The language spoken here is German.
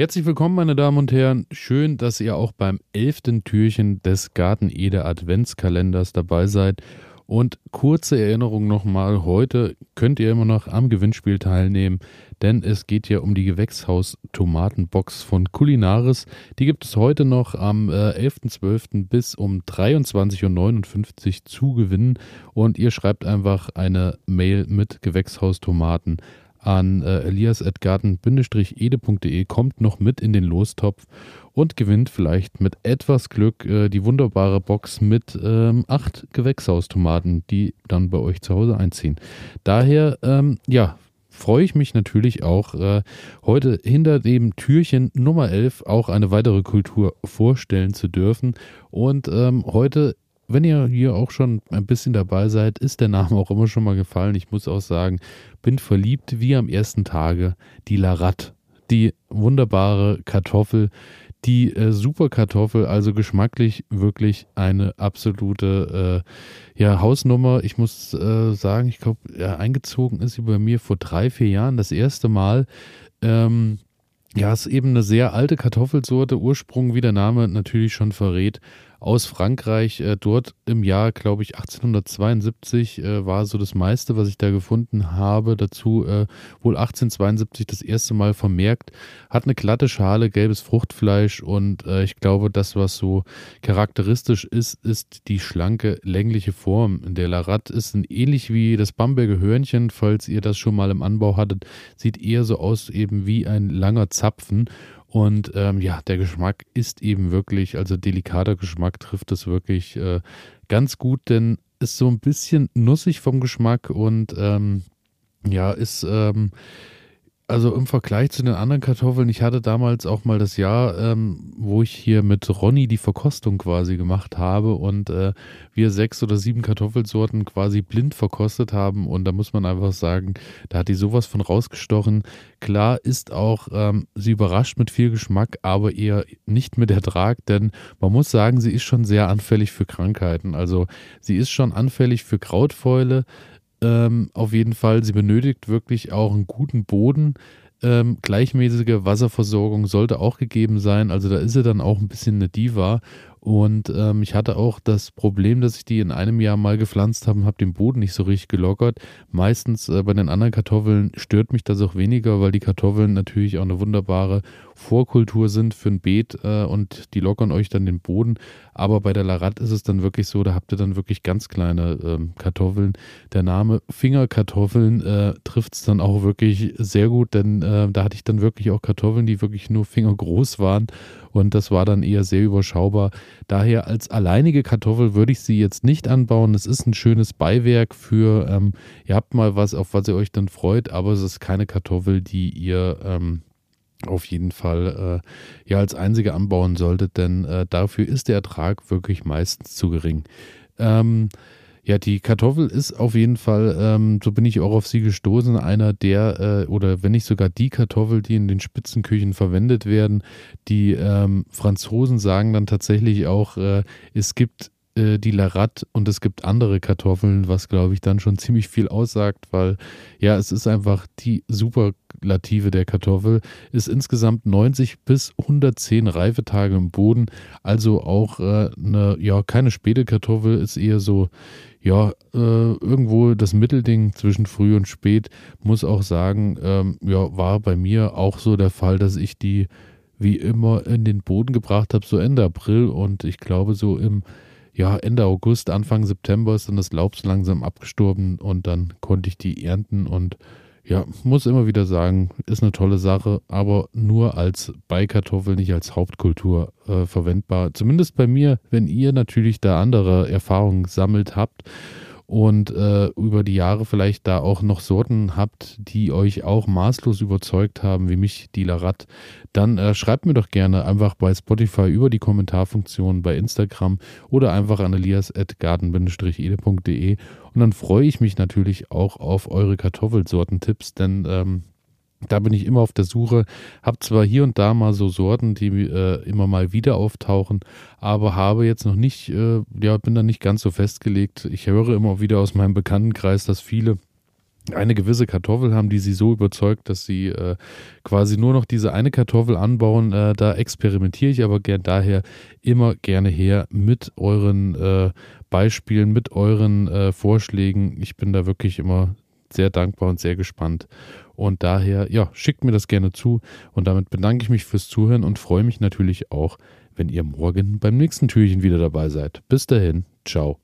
Herzlich willkommen, meine Damen und Herren. Schön, dass ihr auch beim elften Türchen des Garten Ede Adventskalenders dabei seid. Und kurze Erinnerung nochmal, heute könnt ihr immer noch am Gewinnspiel teilnehmen, denn es geht ja um die Gewächshaus-Tomatenbox von Kulinaris. Die gibt es heute noch am äh, 11.12. bis um 23.59 Uhr zu gewinnen. Und ihr schreibt einfach eine Mail mit Gewächshaustomaten an äh, elias.garten-ede.de, kommt noch mit in den Lostopf und gewinnt vielleicht mit etwas Glück äh, die wunderbare Box mit ähm, acht Gewächshaustomaten, die dann bei euch zu Hause einziehen. Daher, ähm, ja, freue ich mich natürlich auch, äh, heute hinter dem Türchen Nummer 11 auch eine weitere Kultur vorstellen zu dürfen. Und ähm, heute wenn ihr hier auch schon ein bisschen dabei seid, ist der Name auch immer schon mal gefallen. Ich muss auch sagen, bin verliebt wie am ersten Tage. Die Larat, die wunderbare Kartoffel, die äh, Superkartoffel, also geschmacklich wirklich eine absolute äh, ja, Hausnummer. Ich muss äh, sagen, ich glaube, ja, eingezogen ist sie bei mir vor drei, vier Jahren das erste Mal. Ähm, ja, ist eben eine sehr alte Kartoffelsorte. Ursprung, wie der Name natürlich schon verrät, aus Frankreich. Äh, dort im Jahr, glaube ich, 1872 äh, war so das meiste, was ich da gefunden habe. Dazu äh, wohl 1872 das erste Mal vermerkt. Hat eine glatte Schale, gelbes Fruchtfleisch und äh, ich glaube, das, was so charakteristisch ist, ist die schlanke, längliche Form. Der Larat ist ein, ähnlich wie das Bamberger Hörnchen, falls ihr das schon mal im Anbau hattet, sieht eher so aus eben wie ein langer Zapfen und ähm, ja, der Geschmack ist eben wirklich, also delikater Geschmack trifft es wirklich äh, ganz gut, denn ist so ein bisschen nussig vom Geschmack und ähm, ja, ist ähm, also im Vergleich zu den anderen Kartoffeln, ich hatte damals auch mal das Jahr, ähm, wo ich hier mit Ronny die Verkostung quasi gemacht habe und äh, wir sechs oder sieben Kartoffelsorten quasi blind verkostet haben. Und da muss man einfach sagen, da hat die sowas von rausgestochen. Klar ist auch, ähm, sie überrascht mit viel Geschmack, aber eher nicht mit Ertrag, denn man muss sagen, sie ist schon sehr anfällig für Krankheiten. Also sie ist schon anfällig für Krautfäule ähm, auf jeden Fall. Sie benötigt wirklich auch einen guten Boden. Ähm, gleichmäßige Wasserversorgung sollte auch gegeben sein. Also da ist sie dann auch ein bisschen eine Diva. Und ähm, ich hatte auch das Problem, dass ich die in einem Jahr mal gepflanzt habe und habe den Boden nicht so richtig gelockert. Meistens äh, bei den anderen Kartoffeln stört mich das auch weniger, weil die Kartoffeln natürlich auch eine wunderbare Vorkultur sind für ein Beet äh, und die lockern euch dann den Boden. Aber bei der Larat ist es dann wirklich so, da habt ihr dann wirklich ganz kleine ähm, Kartoffeln. Der Name Fingerkartoffeln äh, trifft es dann auch wirklich sehr gut, denn äh, da hatte ich dann wirklich auch Kartoffeln, die wirklich nur fingergroß waren und das war dann eher sehr überschaubar. Daher als alleinige Kartoffel würde ich sie jetzt nicht anbauen. Es ist ein schönes Beiwerk für, ähm, ihr habt mal was, auf was ihr euch dann freut, aber es ist keine Kartoffel, die ihr ähm, auf jeden Fall äh, ja als einzige anbauen solltet, denn äh, dafür ist der Ertrag wirklich meistens zu gering. Ähm, ja, die Kartoffel ist auf jeden Fall, ähm, so bin ich auch auf sie gestoßen, einer der, äh, oder wenn nicht sogar die Kartoffel, die in den Spitzenküchen verwendet werden. Die ähm, Franzosen sagen dann tatsächlich auch, äh, es gibt äh, die Larat und es gibt andere Kartoffeln, was glaube ich dann schon ziemlich viel aussagt, weil ja, es ist einfach die Superlative der Kartoffel, ist insgesamt 90 bis 110 Reifetage im Boden, also auch äh, eine, ja, keine späte Kartoffel, ist eher so, ja, äh, irgendwo das Mittelding zwischen früh und spät, muss auch sagen, ähm, ja, war bei mir auch so der Fall, dass ich die wie immer in den Boden gebracht habe, so Ende April. Und ich glaube so im ja, Ende August, Anfang September ist dann das Laub so langsam abgestorben und dann konnte ich die ernten und ja, muss immer wieder sagen, ist eine tolle Sache, aber nur als Beikartoffel, nicht als Hauptkultur äh, verwendbar. Zumindest bei mir, wenn ihr natürlich da andere Erfahrungen sammelt habt und äh, über die Jahre vielleicht da auch noch Sorten habt, die euch auch maßlos überzeugt haben, wie mich die Larat, dann äh, schreibt mir doch gerne einfach bei Spotify über die Kommentarfunktion bei Instagram oder einfach an elias.garten-ede.de und dann freue ich mich natürlich auch auf eure Kartoffelsortentipps, denn ähm, da bin ich immer auf der Suche. Habe zwar hier und da mal so Sorten, die äh, immer mal wieder auftauchen, aber habe jetzt noch nicht, äh, ja, bin da nicht ganz so festgelegt. Ich höre immer wieder aus meinem Bekanntenkreis, dass viele eine gewisse Kartoffel haben, die sie so überzeugt, dass sie äh, quasi nur noch diese eine Kartoffel anbauen. Äh, da experimentiere ich aber gern daher immer gerne her mit euren äh, Beispielen, mit euren äh, Vorschlägen. Ich bin da wirklich immer sehr dankbar und sehr gespannt. Und daher, ja, schickt mir das gerne zu. Und damit bedanke ich mich fürs Zuhören und freue mich natürlich auch, wenn ihr morgen beim nächsten Türchen wieder dabei seid. Bis dahin, ciao.